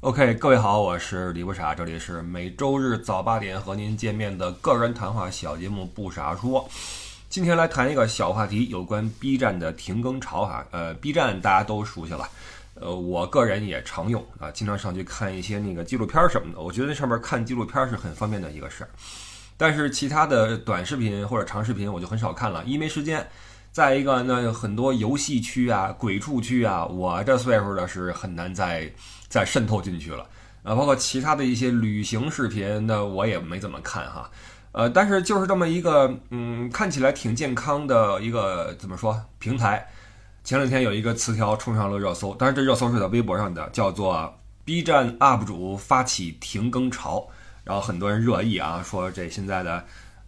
OK，各位好，我是李不傻，这里是每周日早八点和您见面的个人谈话小节目《不傻说》。今天来谈一个小话题，有关 B 站的停更潮哈。呃，B 站大家都熟悉了，呃，我个人也常用啊，经常上去看一些那个纪录片什么的。我觉得那上面看纪录片是很方便的一个事儿。但是其他的短视频或者长视频我就很少看了，一没时间。再一个，那很多游戏区啊、鬼畜区啊，我这岁数的是很难再再渗透进去了。啊，包括其他的一些旅行视频，那我也没怎么看哈。呃，但是就是这么一个，嗯，看起来挺健康的一个怎么说平台。前两天有一个词条冲上了热搜，当然这热搜是在微博上的，叫做 “B 站 UP 主发起停更潮”，然后很多人热议啊，说这现在的。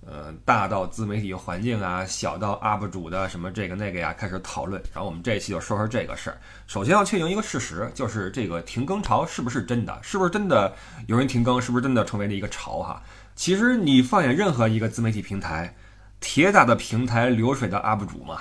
呃，大到自媒体环境啊，小到 UP 主的什么这个那个呀，开始讨论。然后我们这一期就说说这个事儿。首先要确定一个事实，就是这个停更潮是不是真的？是不是真的有人停更？是不是真的成为了一个潮？哈，其实你放眼任何一个自媒体平台，铁打的平台流水的 UP 主嘛，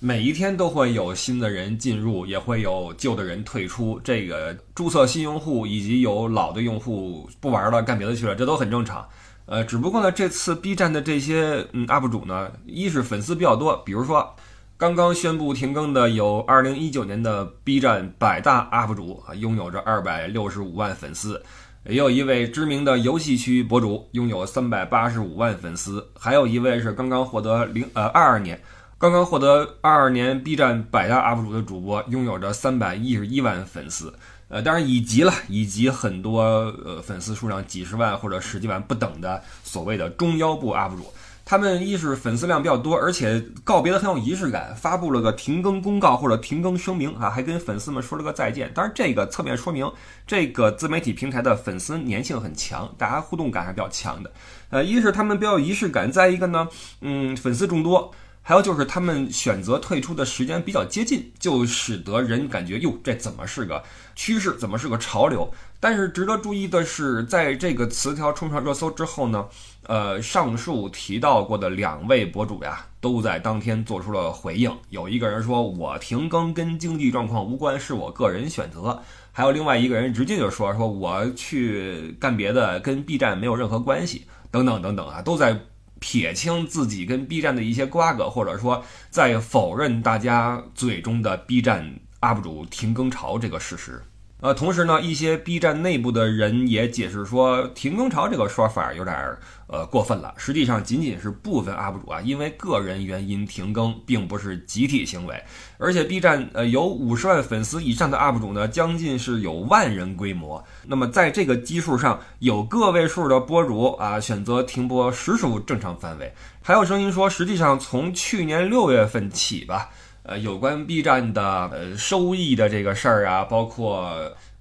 每一天都会有新的人进入，也会有旧的人退出。这个注册新用户以及有老的用户不玩了，干别的去了，这都很正常。呃，只不过呢，这次 B 站的这些嗯 UP 主呢，一是粉丝比较多，比如说刚刚宣布停更的有2019年的 B 站百大 UP 主，拥有着265万粉丝；也有一位知名的游戏区博主拥有385万粉丝；还有一位是刚刚获得零呃22年刚刚获得22年 B 站百大 UP 主的主播，拥有着311万粉丝。呃，当然以及了，以及很多呃粉丝数量几十万或者十几万不等的所谓的中腰部 UP 主，他们一是粉丝量比较多，而且告别的很有仪式感，发布了个停更公告或者停更声明啊，还跟粉丝们说了个再见。当然，这个侧面说明这个自媒体平台的粉丝粘性很强，大家互动感还比较强的。呃，一是他们比较有仪式感，再一个呢，嗯，粉丝众多。还有就是他们选择退出的时间比较接近，就使得人感觉哟，这怎么是个趋势？怎么是个潮流？但是值得注意的是，在这个词条冲上热搜之后呢，呃，上述提到过的两位博主呀，都在当天做出了回应。有一个人说：“我停更跟经济状况无关，是我个人选择。”还有另外一个人直接就说：“说我去干别的，跟 B 站没有任何关系。”等等等等啊，都在。撇清自己跟 B 站的一些瓜葛，或者说在否认大家嘴中的 B 站 UP 主停更潮这个事实。呃，同时呢，一些 B 站内部的人也解释说，停更潮这个说法有点儿呃过分了。实际上，仅仅是部分 UP 主啊，因为个人原因停更，并不是集体行为。而且，B 站呃有五十万粉丝以上的 UP 主呢，将近是有万人规模。那么，在这个基数上，有个位数的博主啊选择停播，实属正常范围。还有声音说，实际上从去年六月份起吧。呃，有关 B 站的呃收益的这个事儿啊，包括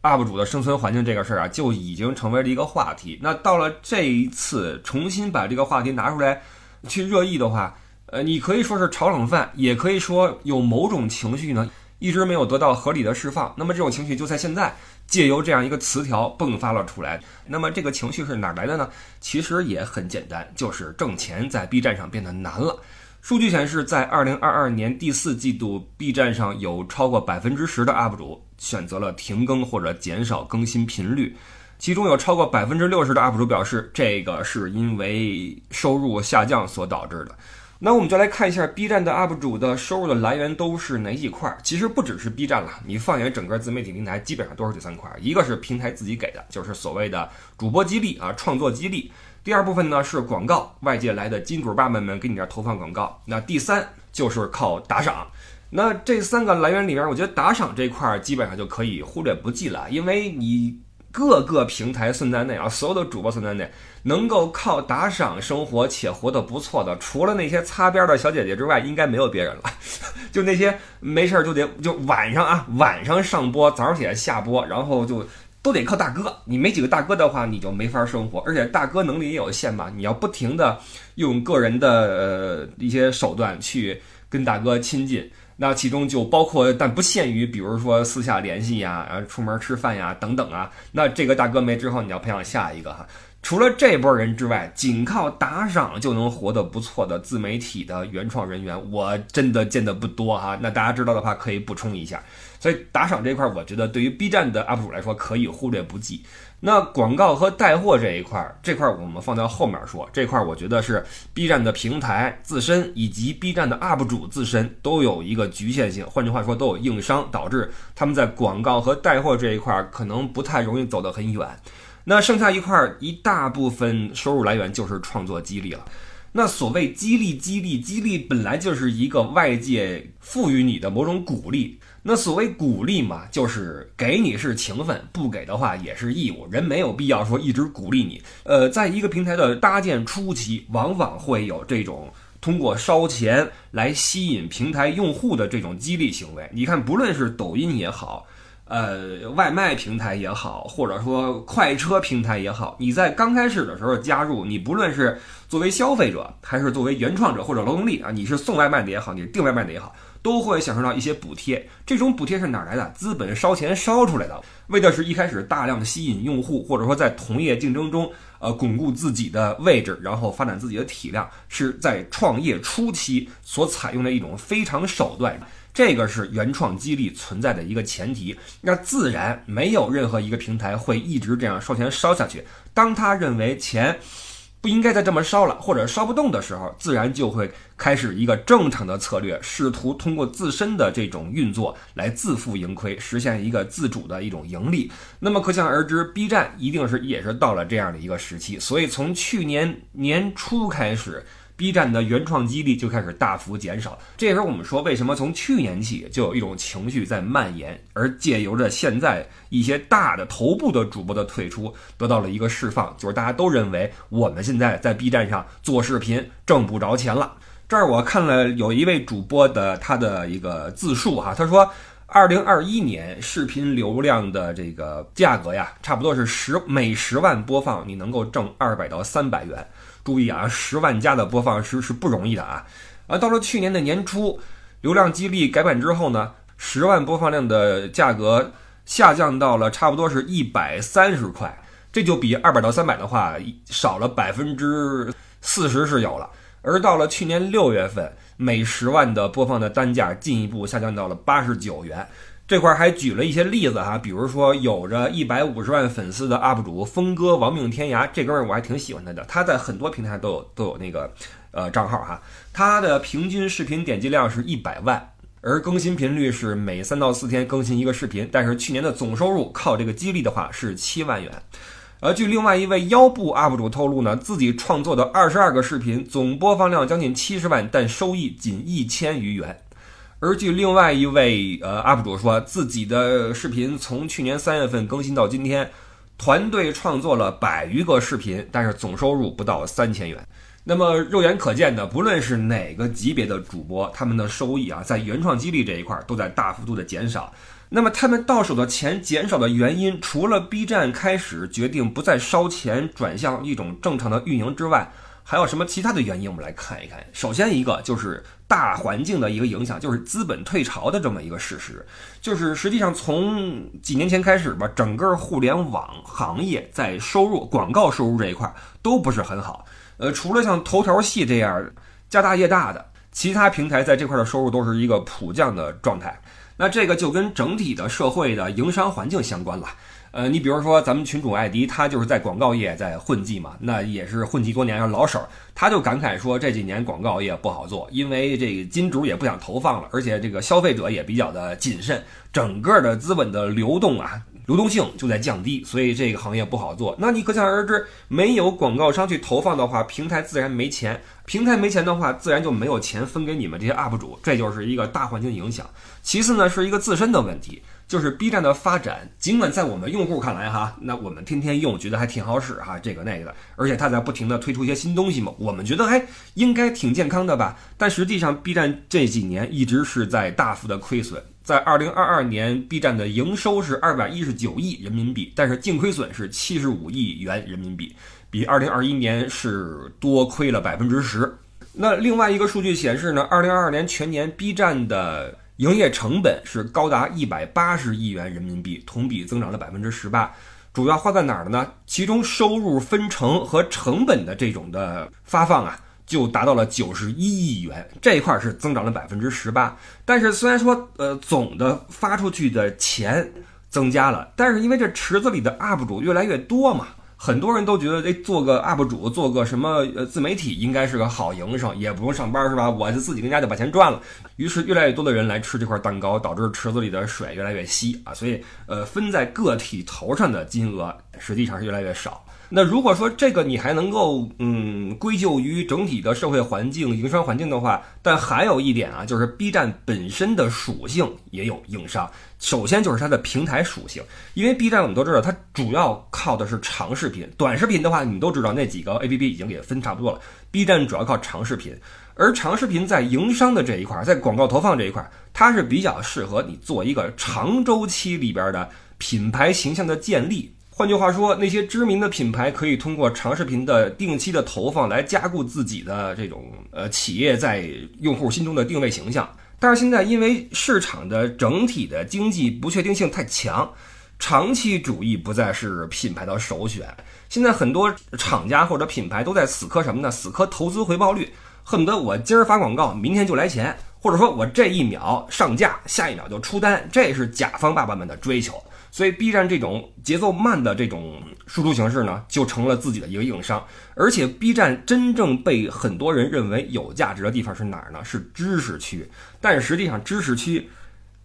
UP 主的生存环境这个事儿啊，就已经成为了一个话题。那到了这一次重新把这个话题拿出来去热议的话，呃，你可以说是炒冷饭，也可以说有某种情绪呢一直没有得到合理的释放。那么这种情绪就在现在借由这样一个词条迸发了出来。那么这个情绪是哪来的呢？其实也很简单，就是挣钱在 B 站上变得难了。数据显示，在二零二二年第四季度，B 站上有超过百分之十的 UP 主选择了停更或者减少更新频率，其中有超过百分之六十的 UP 主表示，这个是因为收入下降所导致的。那我们就来看一下 B 站的 UP 主的收入的来源都是哪几块？其实不只是 B 站了，你放眼整个自媒体平台，基本上都是这三块：一个是平台自己给的，就是所谓的主播激励啊，创作激励。第二部分呢是广告，外界来的金主爸爸们给你这投放广告。那第三就是靠打赏。那这三个来源里边，我觉得打赏这块儿基本上就可以忽略不计了，因为你各个平台算在内啊，所有的主播算在内，能够靠打赏生活且活得不错的，除了那些擦边的小姐姐之外，应该没有别人了。就那些没事儿就得就晚上啊，晚上上播，早上起来下播，然后就。都得靠大哥，你没几个大哥的话，你就没法生活。而且大哥能力也有限嘛，你要不停的用个人的呃一些手段去跟大哥亲近，那其中就包括但不限于，比如说私下联系呀，然后出门吃饭呀等等啊。那这个大哥没之后，你要培养下一个哈。除了这波人之外，仅靠打赏就能活得不错的自媒体的原创人员，我真的见得不多哈。那大家知道的话，可以补充一下。所以打赏这块，我觉得对于 B 站的 UP 主来说，可以忽略不计。那广告和带货这一块，这块我们放到后面说。这块我觉得是 B 站的平台自身以及 B 站的 UP 主自身都有一个局限性，换句话说，都有硬伤，导致他们在广告和带货这一块可能不太容易走得很远。那剩下一块儿，一大部分收入来源就是创作激励了。那所谓激励，激励，激励，本来就是一个外界赋予你的某种鼓励。那所谓鼓励嘛，就是给你是情分，不给的话也是义务。人没有必要说一直鼓励你。呃，在一个平台的搭建初期，往往会有这种通过烧钱来吸引平台用户的这种激励行为。你看，不论是抖音也好。呃，外卖平台也好，或者说快车平台也好，你在刚开始的时候加入，你不论是作为消费者，还是作为原创者或者劳动力啊，你是送外卖的也好，你是订外卖的也好，都会享受到一些补贴。这种补贴是哪来的？资本烧钱烧出来的，为的是一开始大量的吸引用户，或者说在同业竞争中，呃，巩固自己的位置，然后发展自己的体量，是在创业初期所采用的一种非常手段。这个是原创激励存在的一个前提，那自然没有任何一个平台会一直这样烧钱烧下去。当他认为钱不应该再这么烧了，或者烧不动的时候，自然就会开始一个正常的策略，试图通过自身的这种运作来自负盈亏，实现一个自主的一种盈利。那么可想而知，B 站一定是也是到了这样的一个时期，所以从去年年初开始。B 站的原创激励就开始大幅减少，这也是我们说为什么从去年起就有一种情绪在蔓延，而借由着现在一些大的头部的主播的退出，得到了一个释放，就是大家都认为我们现在在 B 站上做视频挣不着钱了。这儿我看了有一位主播的他的一个自述哈，他说，二零二一年视频流量的这个价格呀，差不多是十每十万播放你能够挣二百到三百元。注意啊，十万加的播放是是不容易的啊！而到了去年的年初，流量激励改版之后呢，十万播放量的价格下降到了差不多是一百三十块，这就比二百到三百的话少了百分之四十是有了。而到了去年六月份，每十万的播放的单价进一步下降到了八十九元。这块还举了一些例子哈，比如说有着一百五十万粉丝的 UP 主峰哥亡命天涯，这哥们儿我还挺喜欢他的，他在很多平台都有都有那个呃账号哈，他的平均视频点击量是一百万，而更新频率是每三到四天更新一个视频，但是去年的总收入靠这个激励的话是七万元，而据另外一位腰部 UP 主透露呢，自己创作的二十二个视频总播放量将近七十万，但收益仅一千余元。而据另外一位呃 UP 主说，自己的视频从去年三月份更新到今天，团队创作了百余个视频，但是总收入不到三千元。那么肉眼可见的，不论是哪个级别的主播，他们的收益啊，在原创激励这一块都在大幅度的减少。那么他们到手的钱减少的原因，除了 B 站开始决定不再烧钱，转向一种正常的运营之外，还有什么其他的原因？我们来看一看。首先一个就是大环境的一个影响，就是资本退潮的这么一个事实。就是实际上从几年前开始吧，整个互联网行业在收入、广告收入这一块都不是很好。呃，除了像头条系这样家大业大的，其他平台在这块的收入都是一个普降的状态。那这个就跟整体的社会的营商环境相关了。呃，你比如说咱们群主艾迪，他就是在广告业在混迹嘛，那也是混迹多年，是老手儿。他就感慨说，这几年广告业不好做，因为这个金主也不想投放了，而且这个消费者也比较的谨慎，整个的资本的流动啊，流动性就在降低，所以这个行业不好做。那你可想而知，没有广告商去投放的话，平台自然没钱，平台没钱的话，自然就没有钱分给你们这些 UP 主，这就是一个大环境影响。其次呢，是一个自身的问题。就是 B 站的发展，尽管在我们用户看来哈，那我们天天用，觉得还挺好使哈，这个那个的，而且它在不停的推出一些新东西嘛，我们觉得还应该挺健康的吧。但实际上，B 站这几年一直是在大幅的亏损，在二零二二年，B 站的营收是二百一十九亿人民币，但是净亏损是七十五亿元人民币，比二零二一年是多亏了百分之十。那另外一个数据显示呢，二零二二年全年 B 站的。营业成本是高达一百八十亿元人民币，同比增长了百分之十八。主要花在哪儿了呢？其中收入分成和成本的这种的发放啊，就达到了九十一亿元，这一块是增长了百分之十八。但是虽然说呃总的发出去的钱增加了，但是因为这池子里的 UP 主越来越多嘛。很多人都觉得，哎，做个 UP 主，做个什么呃自媒体，应该是个好营生，也不用上班，是吧？我就自己跟家就把钱赚了。于是，越来越多的人来吃这块蛋糕，导致池子里的水越来越稀啊。所以，呃，分在个体头上的金额实际上是越来越少。那如果说这个你还能够嗯归咎于整体的社会环境、营商环境的话，但还有一点啊，就是 B 站本身的属性也有硬伤。首先就是它的平台属性，因为 B 站我们都知道，它主要靠的是长视频，短视频的话，你都知道那几个 APP 已经给分差不多了。B 站主要靠长视频，而长视频在营商的这一块，在广告投放这一块，它是比较适合你做一个长周期里边的品牌形象的建立。换句话说，那些知名的品牌可以通过长视频的定期的投放来加固自己的这种呃企业在用户心中的定位形象。但是现在因为市场的整体的经济不确定性太强，长期主义不再是品牌的首选。现在很多厂家或者品牌都在死磕什么呢？死磕投资回报率，恨不得我今儿发广告，明天就来钱，或者说我这一秒上架，下一秒就出单，这是甲方爸爸们的追求。所以，B 站这种节奏慢的这种输出形式呢，就成了自己的一个硬伤。而且，B 站真正被很多人认为有价值的地方是哪儿呢？是知识区。但实际上，知识区，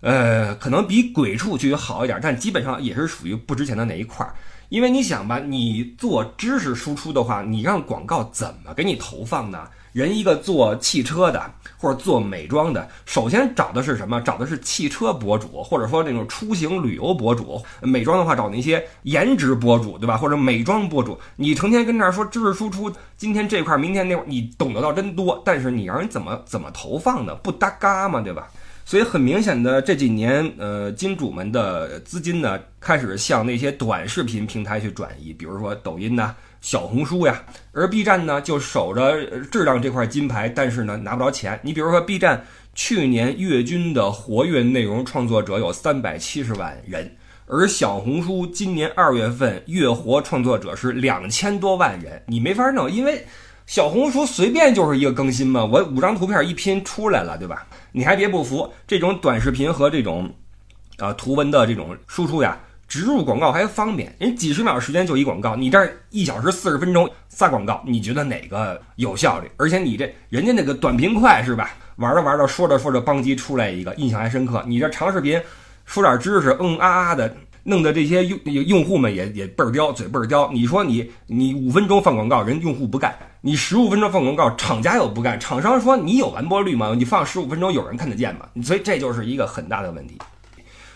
呃，可能比鬼畜区好一点，但基本上也是属于不值钱的那一块儿。因为你想吧，你做知识输出的话，你让广告怎么给你投放呢？人一个做汽车的或者做美妆的，首先找的是什么？找的是汽车博主，或者说那种出行旅游博主。美妆的话，找那些颜值博主，对吧？或者美妆博主。你成天跟这儿说知识输出，今天这块儿，明天那块儿，你懂得到真多，但是你让人怎么怎么投放呢？不搭嘎嘛，对吧？所以很明显的，这几年，呃，金主们的资金呢，开始向那些短视频平台去转移，比如说抖音呐。小红书呀，而 B 站呢就守着质量这块金牌，但是呢拿不着钱。你比如说 B 站去年月均的活跃内容创作者有三百七十万人，而小红书今年二月份月活创作者是两千多万人，你没法弄，因为小红书随便就是一个更新嘛，我五张图片一拼出来了，对吧？你还别不服，这种短视频和这种啊图文的这种输出呀。植入广告还方便，人几十秒时间就一广告，你这一小时四十分钟撒广告，你觉得哪个有效率？而且你这人家那个短平快是吧？玩着玩着说着说着，邦机出来一个，印象还深刻。你这长视频说点知识，嗯啊啊的，弄得这些用用户们也也倍儿刁，嘴倍儿刁。你说你你五分钟放广告，人用户不干；你十五分钟放广告，厂家又不干。厂商说你有完播率吗？你放十五分钟有人看得见吗？所以这就是一个很大的问题。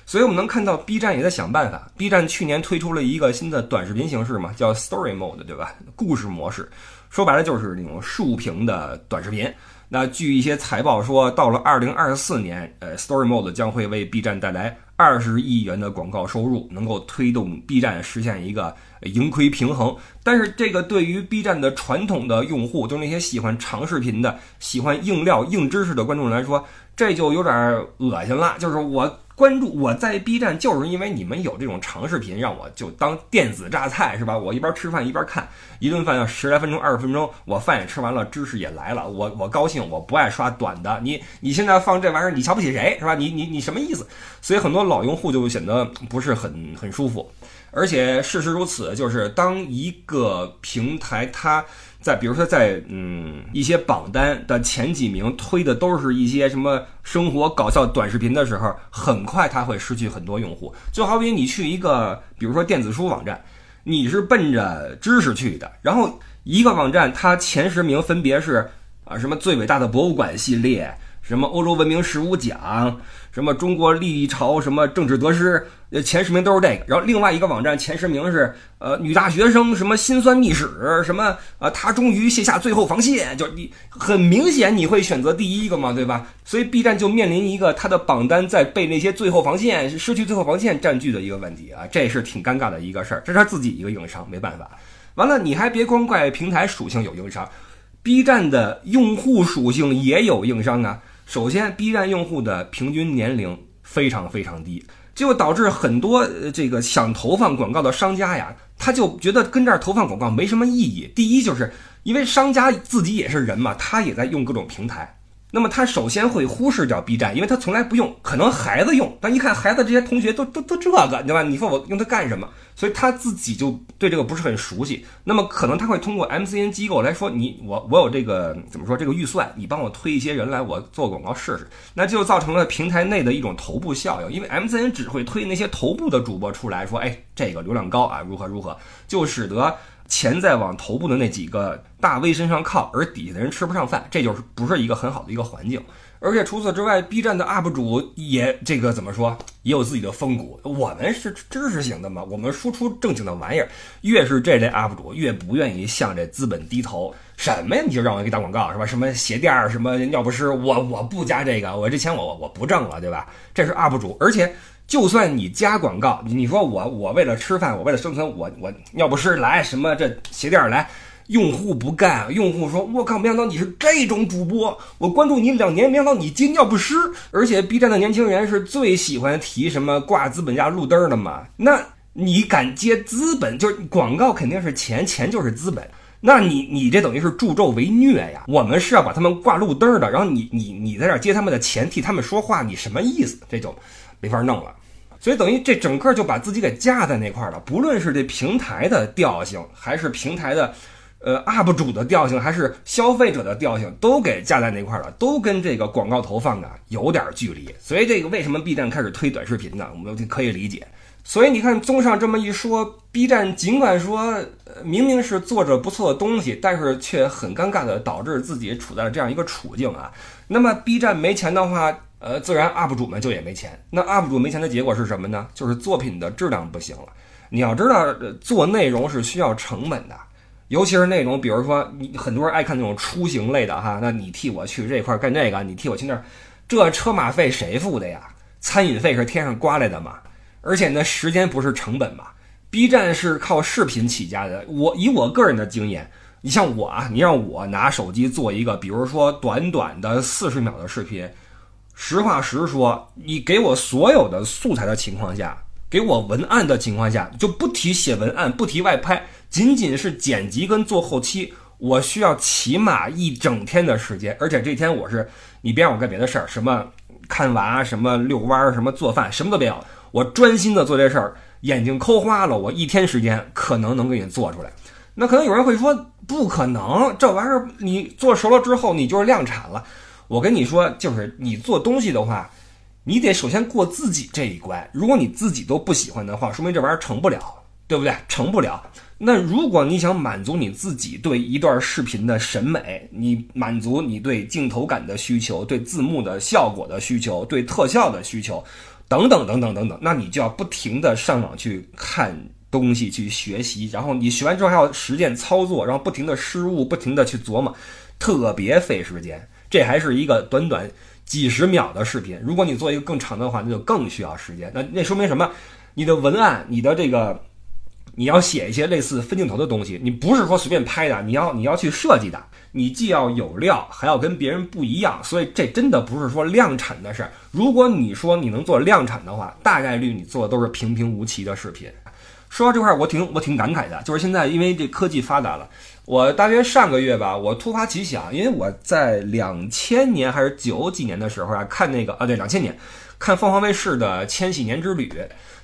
所以我们能看到，B 站也在想办法。B 站去年推出了一个新的短视频形式嘛，叫 Story Mode，对吧？故事模式，说白了就是那种竖屏的短视频。那据一些财报说，到了2024年，呃，Story Mode 将会为 B 站带来20亿元的广告收入，能够推动 B 站实现一个盈亏平衡。但是这个对于 B 站的传统的用户，就是那些喜欢长视频的、喜欢硬料、硬知识的观众来说，这就有点恶心了。就是我。关注我在 B 站，就是因为你们有这种长视频，让我就当电子榨菜是吧？我一边吃饭一边看，一顿饭要十来分钟、二十分钟，我饭也吃完了，知识也来了，我我高兴，我不爱刷短的。你你现在放这玩意儿，你瞧不起谁是吧？你你你什么意思？所以很多老用户就显得不是很很舒服。而且事实如此，就是当一个平台它。在比如说，在嗯一些榜单的前几名推的都是一些什么生活搞笑短视频的时候，很快它会失去很多用户。就好比你去一个比如说电子书网站，你是奔着知识去的，然后一个网站它前十名分别是啊什么最伟大的博物馆系列。什么欧洲文明十五奖，什么中国历朝什么政治得失，呃前十名都是这个。然后另外一个网站前十名是呃女大学生什么辛酸历史，什么啊她终于卸下最后防线，就你很明显你会选择第一个嘛，对吧？所以 B 站就面临一个它的榜单在被那些最后防线失去最后防线占据的一个问题啊，这是挺尴尬的一个事儿，这是他自己一个硬伤，没办法。完了你还别光怪平台属性有硬伤，B 站的用户属性也有硬伤啊。首先，B 站用户的平均年龄非常非常低，结果导致很多这个想投放广告的商家呀，他就觉得跟这儿投放广告没什么意义。第一，就是因为商家自己也是人嘛，他也在用各种平台。那么他首先会忽视掉 B 站，因为他从来不用，可能孩子用，但一看孩子这些同学都都都这个，对吧？你说我用它干什么？所以他自己就对这个不是很熟悉。那么可能他会通过 MCN 机构来说，你我我有这个怎么说这个预算，你帮我推一些人来，我做广告试试，那就造成了平台内的一种头部效应。因为 MCN 只会推那些头部的主播出来说，哎，这个流量高啊，如何如何，就使得。钱在往头部的那几个大 V 身上靠，而底下的人吃不上饭，这就是不是一个很好的一个环境。而且除此之外，B 站的 UP 主也这个怎么说，也有自己的风骨。我们是知识型的嘛，我们输出正经的玩意儿。越是这类 UP 主，越不愿意向这资本低头。什么呀？你就让我给打广告是吧？什么鞋垫儿，什么尿不湿，我我不加这个，我这钱我我不挣了，对吧？这是 UP 主，而且。就算你加广告，你说我我为了吃饭，我为了生存，我我尿不湿来什么这鞋垫来，用户不干，用户说我靠，没想到你是这种主播，我关注你两年，没想到你接尿不湿，而且 B 站的年轻人是最喜欢提什么挂资本家路灯的嘛，那你敢接资本，就是广告肯定是钱，钱就是资本，那你你这等于是助纣为虐呀，我们是要把他们挂路灯的，然后你你你在这接他们的钱，替他们说话，你什么意思？这就。没法弄了，所以等于这整个就把自己给架在那块了。不论是这平台的调性，还是平台的，呃，UP 主的调性，还是消费者的调性，都给架在那块了，都跟这个广告投放啊有点距离。所以这个为什么 B 站开始推短视频呢？我们可以理解。所以你看，综上这么一说，B 站尽管说明明是做着不错的东西，但是却很尴尬的导致自己处在了这样一个处境啊。那么 B 站没钱的话。呃，自然 UP 主们就也没钱。那 UP 主没钱的结果是什么呢？就是作品的质量不行了。你要知道，做内容是需要成本的，尤其是那种，比如说你很多人爱看那种出行类的哈，那你替我去这块干这个，你替我去那儿，这车马费谁付的呀？餐饮费是天上刮来的嘛？而且那时间不是成本嘛？B 站是靠视频起家的。我以我个人的经验，你像我啊，你让我拿手机做一个，比如说短短的四十秒的视频。实话实说，你给我所有的素材的情况下，给我文案的情况下，就不提写文案，不提外拍，仅仅是剪辑跟做后期，我需要起码一整天的时间。而且这天我是，你别让我干别的事儿，什么看娃，什么遛弯，什么做饭，什么都别有，我专心的做这事儿，眼睛抠花了，我一天时间可能能给你做出来。那可能有人会说，不可能，这玩意儿你做熟了之后，你就是量产了。我跟你说，就是你做东西的话，你得首先过自己这一关。如果你自己都不喜欢的话，说明这玩意儿成不了，对不对？成不了。那如果你想满足你自己对一段视频的审美，你满足你对镜头感的需求、对字幕的效果的需求、对特效的需求，等等等等等等，那你就要不停的上网去看东西、去学习，然后你学完之后还要实践操作，然后不停的失误、不停的去琢磨，特别费时间。这还是一个短短几十秒的视频，如果你做一个更长的话，那就更需要时间。那那说明什么？你的文案，你的这个，你要写一些类似分镜头的东西，你不是说随便拍的，你要你要去设计的，你既要有料，还要跟别人不一样，所以这真的不是说量产的事儿。如果你说你能做量产的话，大概率你做的都是平平无奇的视频。说到这块儿，我挺我挺感慨的，就是现在因为这科技发达了。我大约上个月吧，我突发奇想，因为我在两千年还是九几年的时候啊，看那个啊，对，两千年看凤凰卫视的《千禧年之旅》，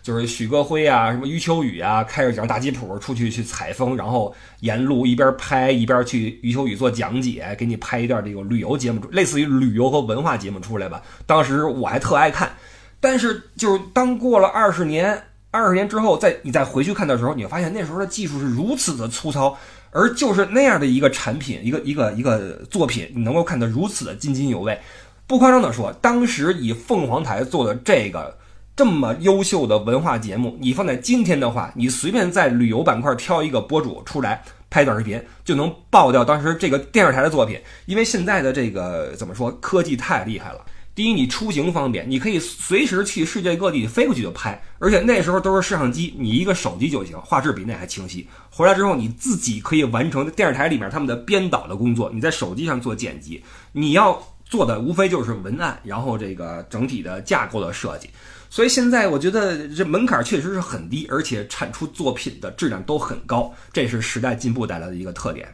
就是许戈辉啊，什么余秋雨啊，开着几张大吉普出去去采风，然后沿路一边拍一边去余秋雨做讲解，给你拍一段这个旅游节目，类似于旅游和文化节目出来吧。当时我还特爱看，但是就是当过了二十年，二十年之后再你再回去看的时候，你会发现那时候的技术是如此的粗糙。而就是那样的一个产品，一个一个一个作品，你能够看得如此的津津有味，不夸张的说，当时以凤凰台做的这个这么优秀的文化节目，你放在今天的话，你随便在旅游板块挑一个博主出来拍短视频，就能爆掉当时这个电视台的作品，因为现在的这个怎么说，科技太厉害了。第一，你出行方便，你可以随时去世界各地飞过去就拍，而且那时候都是摄像机，你一个手机就行，画质比那还清晰。回来之后，你自己可以完成在电视台里面他们的编导的工作，你在手机上做剪辑，你要做的无非就是文案，然后这个整体的架构的设计。所以现在我觉得这门槛确实是很低，而且产出作品的质量都很高，这是时代进步带来的一个特点。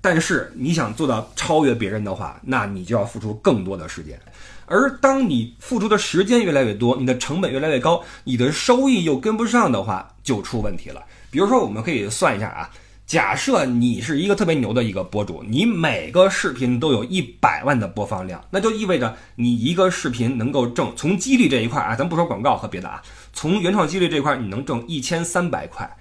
但是你想做到超越别人的话，那你就要付出更多的时间。而当你付出的时间越来越多，你的成本越来越高，你的收益又跟不上的话，就出问题了。比如说，我们可以算一下啊，假设你是一个特别牛的一个博主，你每个视频都有一百万的播放量，那就意味着你一个视频能够挣从激励这一块啊，咱不说广告和别的啊，从原创激励这块你能挣一千三百块。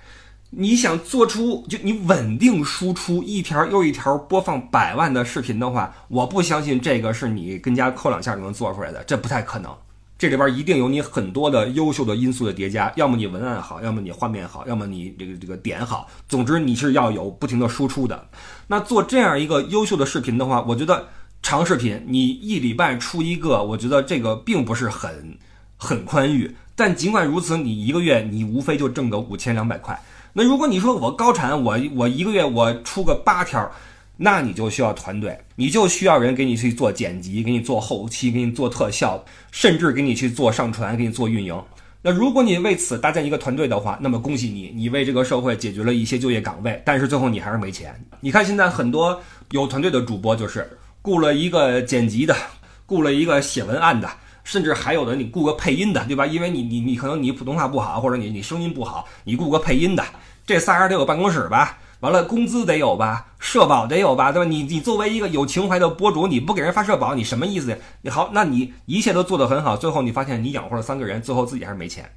你想做出就你稳定输出一条又一条播放百万的视频的话，我不相信这个是你跟家扣两下就能做出来的，这不太可能。这里边一定有你很多的优秀的因素的叠加，要么你文案好，要么你画面好，要么你这个这个点好。总之你是要有不停的输出的。那做这样一个优秀的视频的话，我觉得长视频你一礼拜出一个，我觉得这个并不是很很宽裕。但尽管如此，你一个月你无非就挣个五千两百块。那如果你说我高产，我我一个月我出个八条，那你就需要团队，你就需要人给你去做剪辑，给你做后期，给你做特效，甚至给你去做上传，给你做运营。那如果你为此搭建一个团队的话，那么恭喜你，你为这个社会解决了一些就业岗位，但是最后你还是没钱。你看现在很多有团队的主播，就是雇了一个剪辑的，雇了一个写文案的。甚至还有的你雇个配音的，对吧？因为你你你可能你普通话不好，或者你你声音不好，你雇个配音的，这仨人得有办公室吧？完了工资得有吧？社保得有吧？对吧？你你作为一个有情怀的博主，你不给人发社保，你什么意思呀？你好，那你一切都做得很好，最后你发现你养活了三个人，最后自己还是没钱，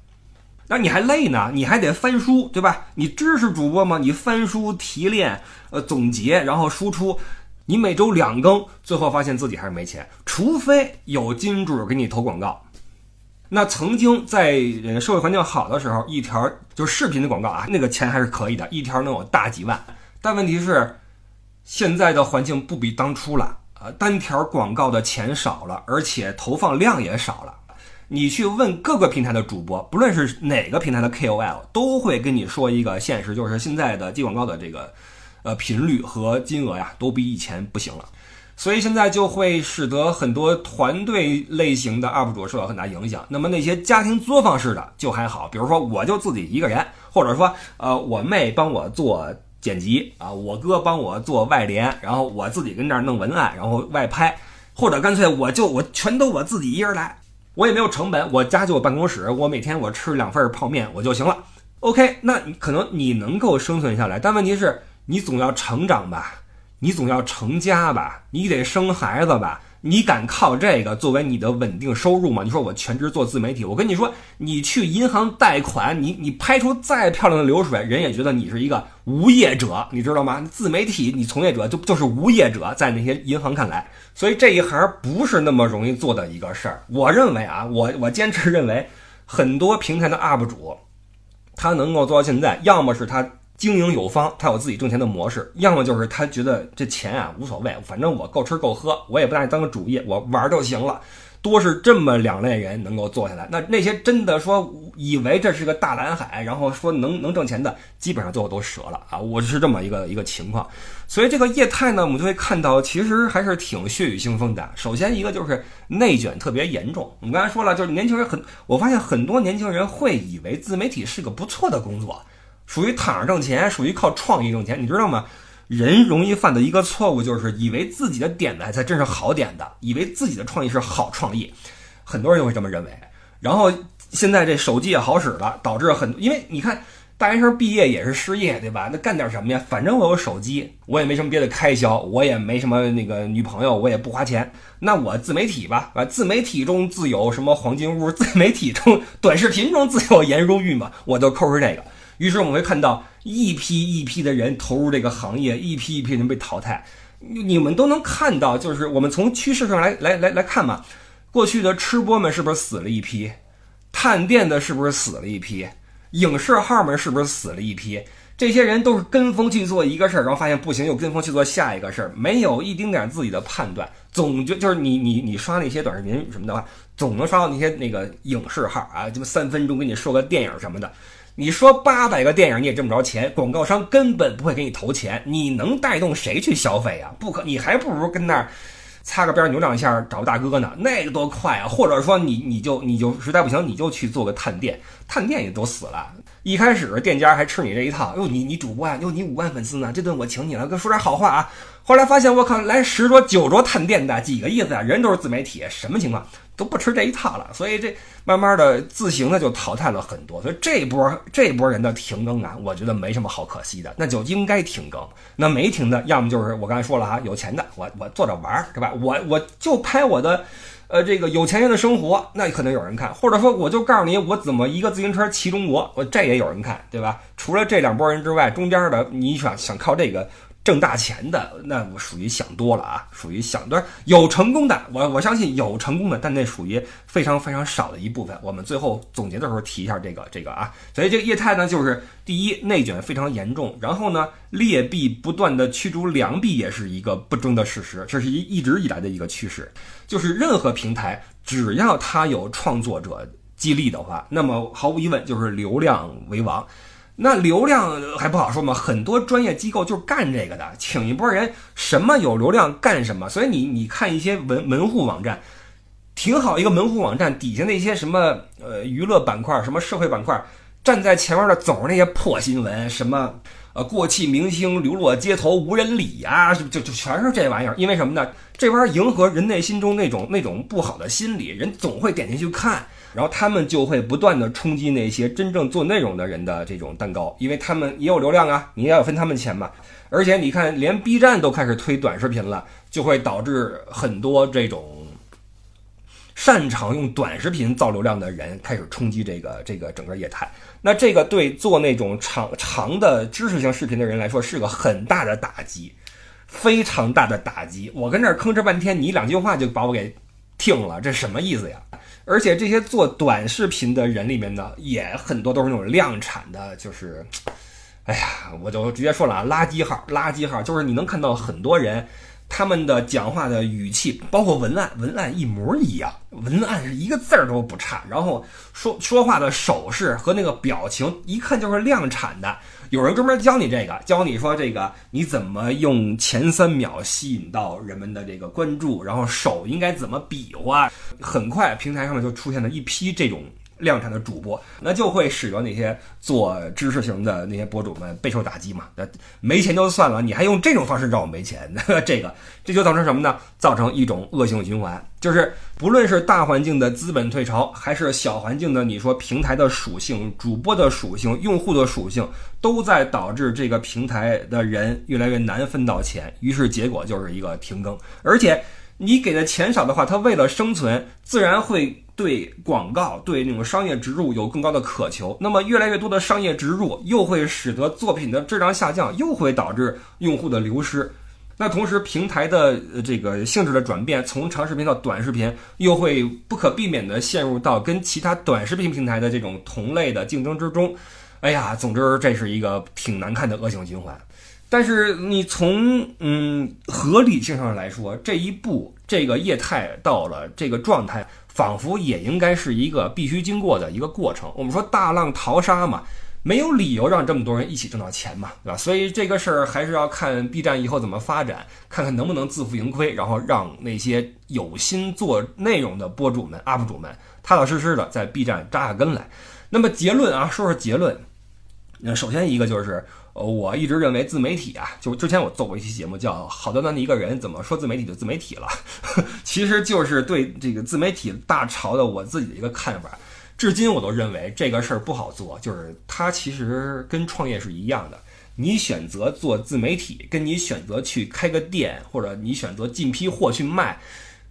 那你还累呢？你还得翻书，对吧？你知识主播嘛，你翻书提炼，呃，总结，然后输出。你每周两更，最后发现自己还是没钱，除非有金主给你投广告。那曾经在社会环境好的时候，一条就是视频的广告啊，那个钱还是可以的，一条能有大几万。但问题是，现在的环境不比当初了呃，单条广告的钱少了，而且投放量也少了。你去问各个平台的主播，不论是哪个平台的 KOL，都会跟你说一个现实，就是现在的接广告的这个。呃，频率和金额呀，都比以前不行了，所以现在就会使得很多团队类型的 UP 主受到很大影响。那么那些家庭作坊式的就还好，比如说我就自己一个人，或者说呃我妹帮我做剪辑啊，我哥帮我做外联，然后我自己跟那儿弄文案，然后外拍，或者干脆我就我全都我自己一人来，我也没有成本，我家就有办公室，我每天我吃两份泡面我就行了。OK，那可能你能够生存下来，但问题是。你总要成长吧，你总要成家吧，你得生孩子吧，你敢靠这个作为你的稳定收入吗？你说我全职做自媒体，我跟你说，你去银行贷款，你你拍出再漂亮的流水，人也觉得你是一个无业者，你知道吗？自媒体你从业者就就是无业者，在那些银行看来，所以这一行不是那么容易做的一个事儿。我认为啊，我我坚持认为，很多平台的 UP 主，他能够做到现在，要么是他。经营有方，他有自己挣钱的模式；要么就是他觉得这钱啊无所谓，反正我够吃够喝，我也不拿你当个主业，我玩就行了。多是这么两类人能够做下来。那那些真的说以为这是个大蓝海，然后说能能挣钱的，基本上最后都折了啊！我是这么一个一个情况。所以这个业态呢，我们就会看到，其实还是挺血雨腥风的。首先一个就是内卷特别严重。我们刚才说了，就是年轻人很，我发现很多年轻人会以为自媒体是个不错的工作。属于躺着挣钱，属于靠创意挣钱，你知道吗？人容易犯的一个错误就是以为自己的点子才真是好点的，以为自己的创意是好创意，很多人就会这么认为。然后现在这手机也好使了，导致很，因为你看大学生毕业也是失业，对吧？那干点什么呀？反正我有手机，我也没什么别的开销，我也没什么那个女朋友，我也不花钱，那我自媒体吧，啊，自媒体中自有什么黄金屋，自媒体中短视频中自有颜如玉嘛，我就抠出这个。于是我们会看到一批一批的人投入这个行业，一批一批人被淘汰。你们都能看到，就是我们从趋势上来来来来看嘛。过去的吃播们是不是死了一批？探店的是不是死了一批？影视号们是不是死了一批？这些人都是跟风去做一个事儿，然后发现不行，又跟风去做下一个事儿，没有一丁点自己的判断，总就就是你你你刷那些短视频什么的话，总能刷到那些那个影视号啊，这么三分钟给你说个电影什么的。你说八百个电影你也挣不着钱，广告商根本不会给你投钱，你能带动谁去消费啊？不可，你还不如跟那儿擦个边扭两下找个大哥呢，那个多快啊！或者说你你就你就实在不行，你就去做个探店，探店也都死了。一开始店家还吃你这一套，哟你你主播啊，哟你五万粉丝呢，这顿我请你了，哥说点好话啊。后来发现我靠，来十桌九桌探店的，几个意思啊？人都是自媒体，什么情况？都不吃这一套了，所以这慢慢的自行的就淘汰了很多。所以这波 这波人的停更啊，我觉得没什么好可惜的，那就应该停更。那没停的，要么就是我刚才说了哈，有钱的，我我坐着玩儿，是吧？我我就拍我的。呃，这个有钱人的生活，那可能有人看，或者说我就告诉你我怎么一个自行车骑中国，我这也有人看，对吧？除了这两拨人之外，中间的你想想靠这个。挣大钱的那我属于想多了啊，属于想多有成功的，我我相信有成功的，但那属于非常非常少的一部分。我们最后总结的时候提一下这个这个啊，所以这个业态呢，就是第一内卷非常严重，然后呢劣币不断的驱逐良币也是一个不争的事实，这是一一直以来的一个趋势，就是任何平台只要它有创作者激励的话，那么毫无疑问就是流量为王。那流量还不好说吗？很多专业机构就是干这个的，请一波人，什么有流量干什么。所以你你看一些门门户网站，挺好一个门户网站，底下那些什么呃娱乐板块、什么社会板块，站在前面的总是那些破新闻，什么呃过气明星流落街头无人理呀，就就全是这玩意儿。因为什么呢？这玩意儿迎合人内心中那种那种不好的心理，人总会点进去看。然后他们就会不断的冲击那些真正做内容的人的这种蛋糕，因为他们也有流量啊，你要分他们钱嘛。而且你看，连 B 站都开始推短视频了，就会导致很多这种擅长用短视频造流量的人开始冲击这个这个整个业态。那这个对做那种长长的知识性视频的人来说是个很大的打击，非常大的打击。我跟这儿吭哧半天，你两句话就把我给听了，这什么意思呀？而且这些做短视频的人里面呢，也很多都是那种量产的，就是，哎呀，我就直接说了啊，垃圾号，垃圾号，就是你能看到很多人。他们的讲话的语气，包括文案，文案一模一样，文案是一个字儿都不差。然后说说话的手势和那个表情，一看就是量产的。有人专门教你这个，教你说这个你怎么用前三秒吸引到人们的这个关注，然后手应该怎么比划。很快，平台上面就出现了一批这种。量产的主播，那就会使得那些做知识型的那些博主们备受打击嘛。那没钱就算了，你还用这种方式让我没钱，这个 这就造成什么呢？造成一种恶性循环，就是不论是大环境的资本退潮，还是小环境的，你说平台的属性、主播的属性、用户的属性，都在导致这个平台的人越来越难分到钱。于是结果就是一个停更，而且你给的钱少的话，他为了生存，自然会。对广告、对那种商业植入有更高的渴求，那么越来越多的商业植入又会使得作品的质量下降，又会导致用户的流失。那同时，平台的这个性质的转变，从长视频到短视频，又会不可避免的陷入到跟其他短视频平台的这种同类的竞争之中。哎呀，总之这是一个挺难看的恶性循环。但是你从嗯合理性上来说，这一步这个业态到了这个状态。仿佛也应该是一个必须经过的一个过程。我们说大浪淘沙嘛，没有理由让这么多人一起挣到钱嘛，对吧？所以这个事儿还是要看 B 站以后怎么发展，看看能不能自负盈亏，然后让那些有心做内容的博主们、UP 主们踏踏实实的在 B 站扎下根来。那么结论啊，说说结论。那首先一个就是。呃，我一直认为自媒体啊，就之前我做过一期节目，叫《好端端的一个人怎么说自媒体就自媒体了》，其实就是对这个自媒体大潮的我自己的一个看法。至今我都认为这个事儿不好做，就是它其实跟创业是一样的。你选择做自媒体，跟你选择去开个店，或者你选择进批货去卖，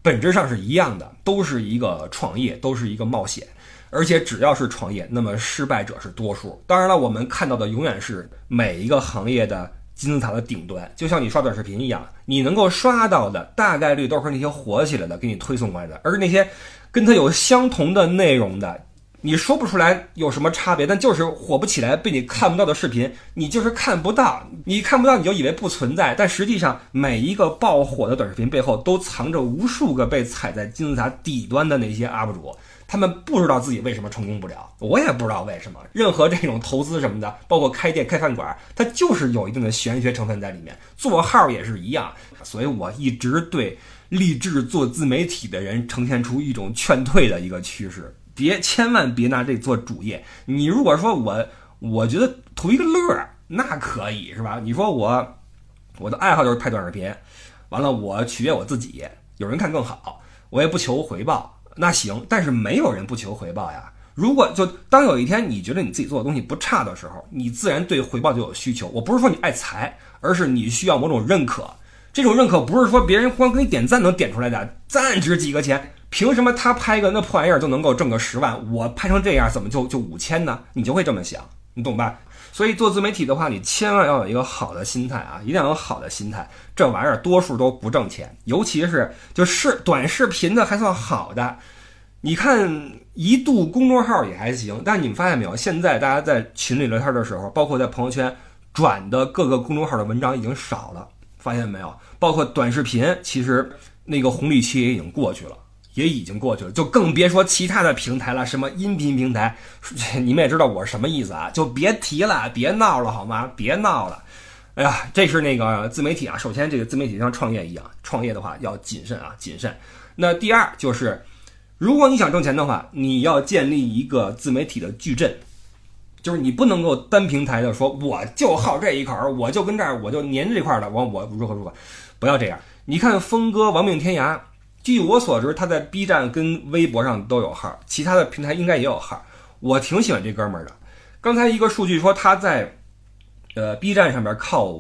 本质上是一样的，都是一个创业，都是一个冒险。而且只要是创业，那么失败者是多数。当然了，我们看到的永远是每一个行业的金字塔的顶端。就像你刷短视频一样，你能够刷到的大概率都是那些火起来的给你推送过来的，而那些跟他有相同的内容的，你说不出来有什么差别，但就是火不起来，被你看不到的视频，你就是看不到。你看不到，你就以为不存在，但实际上每一个爆火的短视频背后都藏着无数个被踩在金字塔底端的那些 UP 主。他们不知道自己为什么成功不了，我也不知道为什么。任何这种投资什么的，包括开店、开饭馆，它就是有一定的玄学成分在里面。做号也是一样，所以我一直对立志做自媒体的人呈现出一种劝退的一个趋势。别，千万别拿这做主业。你如果说我，我觉得图一个乐儿，那可以是吧？你说我，我的爱好就是拍短视频，完了我取悦我自己，有人看更好，我也不求回报，那行。但是没有人不求回报呀。如果就当有一天你觉得你自己做的东西不差的时候，你自然对回报就有需求。我不是说你爱财，而是你需要某种认可。这种认可不是说别人光给你点赞能点出来的，赞值几个钱？凭什么他拍个那破玩意儿就能够挣个十万？我拍成这样怎么就就五千呢？你就会这么想，你懂吧？所以做自媒体的话，你千万要有一个好的心态啊，一定要有好的心态。这玩意儿多数都不挣钱，尤其是就是短视频的还算好的。你看一度公众号也还行，但你们发现没有？现在大家在群里聊天的时候，包括在朋友圈转的各个公众号的文章已经少了，发现没有？包括短视频，其实那个红利期也已经过去了。也已经过去了，就更别说其他的平台了。什么音频平台，你们也知道我是什么意思啊？就别提了，别闹了，好吗？别闹了。哎呀，这是那个自媒体啊。首先，这个自媒体像创业一样，创业的话要谨慎啊，谨慎。那第二就是，如果你想挣钱的话，你要建立一个自媒体的矩阵，就是你不能够单平台的说，我就好这一口，我就跟这儿，我就粘这块的，我我如何如何，不要这样。你看峰哥亡命天涯。据我所知，他在 B 站跟微博上都有号，其他的平台应该也有号。我挺喜欢这哥们儿的。刚才一个数据说他在，呃，B 站上面靠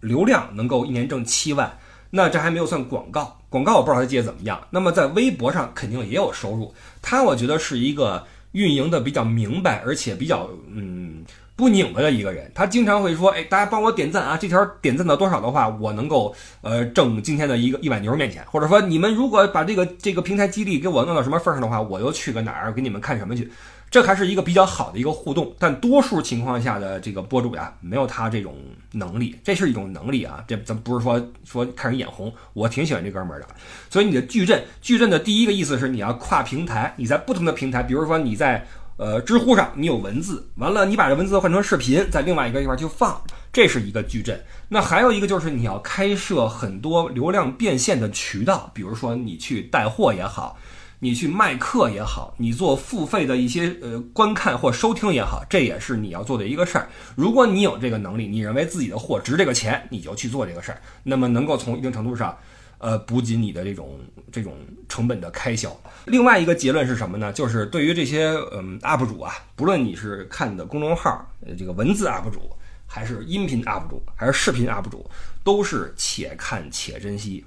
流量能够一年挣七万，那这还没有算广告，广告我不知道他接的怎么样。那么在微博上肯定也有收入，他我觉得是一个运营的比较明白，而且比较嗯。不拧巴的一个人，他经常会说：“哎，大家帮我点赞啊！这条点赞到多少的话，我能够呃挣今天的一个一碗牛肉面钱。或者说，你们如果把这个这个平台激励给我弄到什么份上的话，我又去个哪儿给你们看什么去？这还是一个比较好的一个互动。但多数情况下的这个博主呀，没有他这种能力，这是一种能力啊。这咱不是说说看人眼红，我挺喜欢这哥们儿的。所以你的矩阵，矩阵的第一个意思是你要跨平台，你在不同的平台，比如说你在。呃，知乎上你有文字，完了你把这文字换成视频，在另外一个地方去放，这是一个矩阵。那还有一个就是你要开设很多流量变现的渠道，比如说你去带货也好，你去卖课也好，你做付费的一些呃观看或收听也好，这也是你要做的一个事儿。如果你有这个能力，你认为自己的货值这个钱，你就去做这个事儿，那么能够从一定程度上。呃，补给你的这种这种成本的开销。另外一个结论是什么呢？就是对于这些嗯 UP 主啊，不论你是看的公众号，呃，这个文字 UP 主，还是音频 UP 主，还是视频 UP 主，都是且看且珍惜。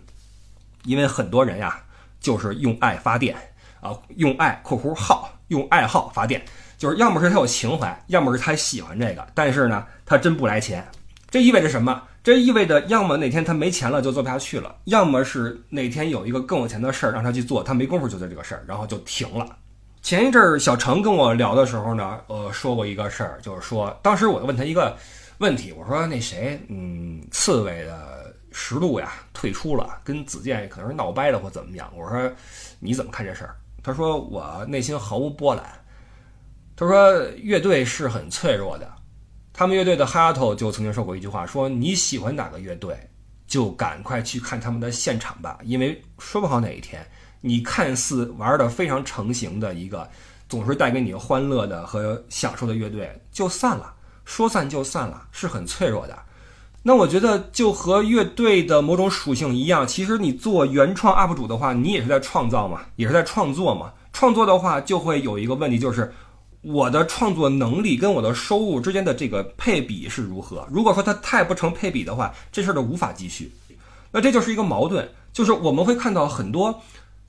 因为很多人呀，就是用爱发电啊，用爱（括弧号）用爱好发电，就是要么是他有情怀，要么是他喜欢这个，但是呢，他真不来钱。这意味着什么？这意味着，要么哪天他没钱了就做不下去了，要么是哪天有一个更有钱的事儿让他去做，他没工夫就做这个事儿，然后就停了。前一阵儿小程跟我聊的时候呢，呃，说过一个事儿，就是说，当时我就问他一个问题，我说那谁，嗯，刺猬的十度呀退出了，跟子健可能是闹掰了或怎么样，我说你怎么看这事儿？他说我内心毫无波澜。他说乐队是很脆弱的。他们乐队的哈头就曾经说过一句话，说你喜欢哪个乐队，就赶快去看他们的现场吧，因为说不好哪一天，你看似玩的非常成型的一个，总是带给你欢乐的和享受的乐队就散了，说散就散了，是很脆弱的。那我觉得就和乐队的某种属性一样，其实你做原创 UP 主的话，你也是在创造嘛，也是在创作嘛。创作的话就会有一个问题，就是。我的创作能力跟我的收入之间的这个配比是如何？如果说它太不成配比的话，这事儿就无法继续。那这就是一个矛盾，就是我们会看到很多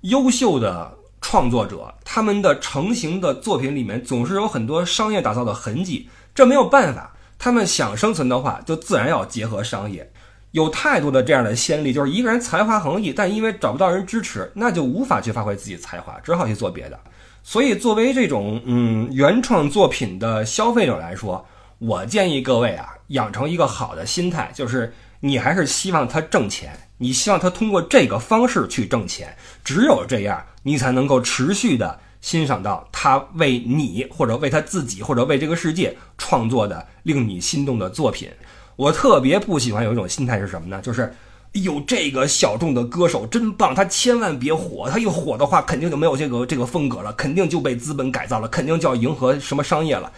优秀的创作者，他们的成型的作品里面总是有很多商业打造的痕迹。这没有办法，他们想生存的话，就自然要结合商业。有太多的这样的先例，就是一个人才华横溢，但因为找不到人支持，那就无法去发挥自己才华，只好去做别的。所以，作为这种嗯原创作品的消费者来说，我建议各位啊，养成一个好的心态，就是你还是希望他挣钱，你希望他通过这个方式去挣钱，只有这样，你才能够持续的欣赏到他为你或者为他自己或者为这个世界创作的令你心动的作品。我特别不喜欢有一种心态是什么呢？就是有，这个小众的歌手真棒，他千万别火，他一火的话，肯定就没有这个这个风格了，肯定就被资本改造了，肯定就要迎合什么商业了。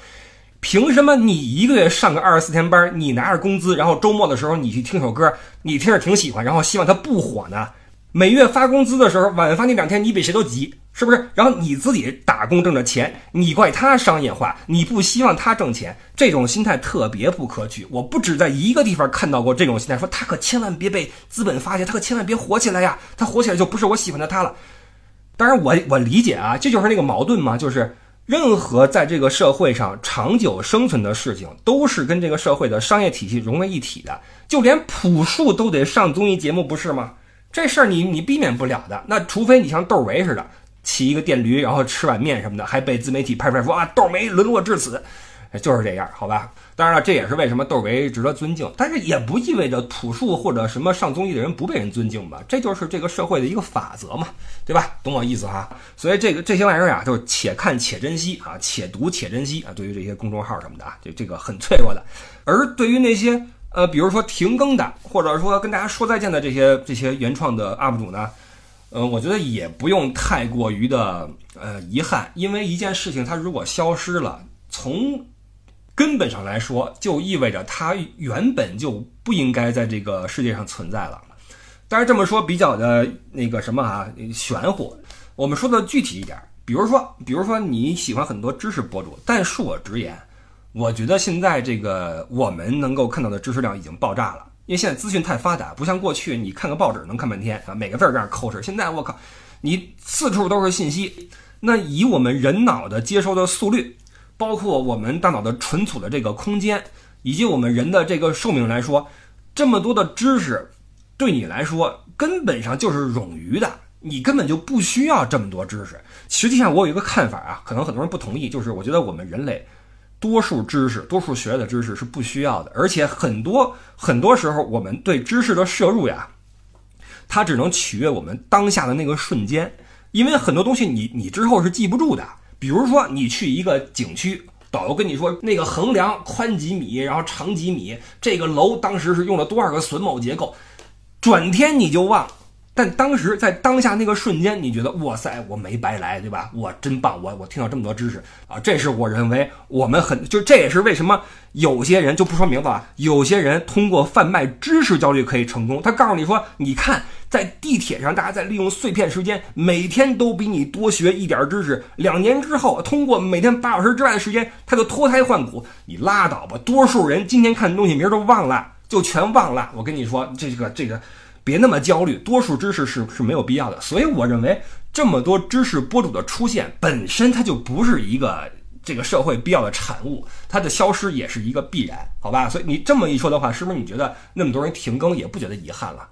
凭什么你一个月上个二十四天班，你拿着工资，然后周末的时候你去听首歌，你听着挺喜欢，然后希望他不火呢？每月发工资的时候，晚发那两天你比谁都急，是不是？然后你自己打工挣着钱，你怪他商业化，你不希望他挣钱，这种心态特别不可取。我不止在一个地方看到过这种心态，说他可千万别被资本发现，他可千万别火起来呀，他火起来就不是我喜欢的他了。当然，我我理解啊，这就是那个矛盾嘛，就是任何在这个社会上长久生存的事情，都是跟这个社会的商业体系融为一体的，就连朴树都得上综艺节目，不是吗？这事儿你你避免不了的，那除非你像窦唯似的骑一个电驴，然后吃碗面什么的，还被自媒体拍出来说啊，窦唯沦落至此，就是这样，好吧？当然了，这也是为什么窦唯值得尊敬，但是也不意味着朴树或者什么上综艺的人不被人尊敬吧？这就是这个社会的一个法则嘛，对吧？懂我意思哈？所以这个这些玩意儿啊，就是且看且珍惜啊，且读且珍惜啊。对于这些公众号什么的啊，这这个很脆弱的，而对于那些。呃，比如说停更的，或者说跟大家说再见的这些这些原创的 UP 主呢，呃，我觉得也不用太过于的呃遗憾，因为一件事情它如果消失了，从根本上来说，就意味着它原本就不应该在这个世界上存在了。但是这么说比较的那个什么啊，玄乎。我们说的具体一点，比如说，比如说你喜欢很多知识博主，但恕我直言。我觉得现在这个我们能够看到的知识量已经爆炸了，因为现在资讯太发达，不像过去你看个报纸能看半天啊，每个字儿这样抠着。现在我靠，你四处都是信息。那以我们人脑的接收的速率，包括我们大脑的存储的这个空间，以及我们人的这个寿命来说，这么多的知识，对你来说根本上就是冗余的，你根本就不需要这么多知识。实际上，我有一个看法啊，可能很多人不同意，就是我觉得我们人类。多数知识，多数学的知识是不需要的，而且很多很多时候，我们对知识的摄入呀，它只能取悦我们当下的那个瞬间，因为很多东西你你之后是记不住的。比如说，你去一个景区，导游跟你说那个横梁宽几米，然后长几米，这个楼当时是用了多少个榫卯结构，转天你就忘。但当时在当下那个瞬间，你觉得哇塞，我没白来，对吧？我真棒，我我听到这么多知识啊！这是我认为我们很就这也是为什么有些人就不说名字了，有些人通过贩卖知识焦虑可以成功。他告诉你说，你看在地铁上，大家在利用碎片时间，每天都比你多学一点知识。两年之后，通过每天八小时之外的时间，他就脱胎换骨。你拉倒吧，多数人今天看的东西，明儿都忘了，就全忘了。我跟你说，这个这个。别那么焦虑，多数知识是是没有必要的。所以我认为，这么多知识博主的出现本身，它就不是一个这个社会必要的产物，它的消失也是一个必然，好吧？所以你这么一说的话，是不是你觉得那么多人停更也不觉得遗憾了，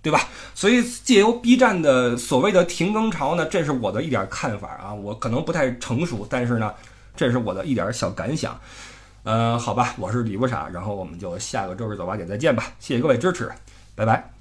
对吧？所以借由 B 站的所谓的停更潮呢，这是我的一点看法啊，我可能不太成熟，但是呢，这是我的一点小感想。呃，好吧，我是李不傻，然后我们就下个周日早八点再见吧，谢谢各位支持，拜拜。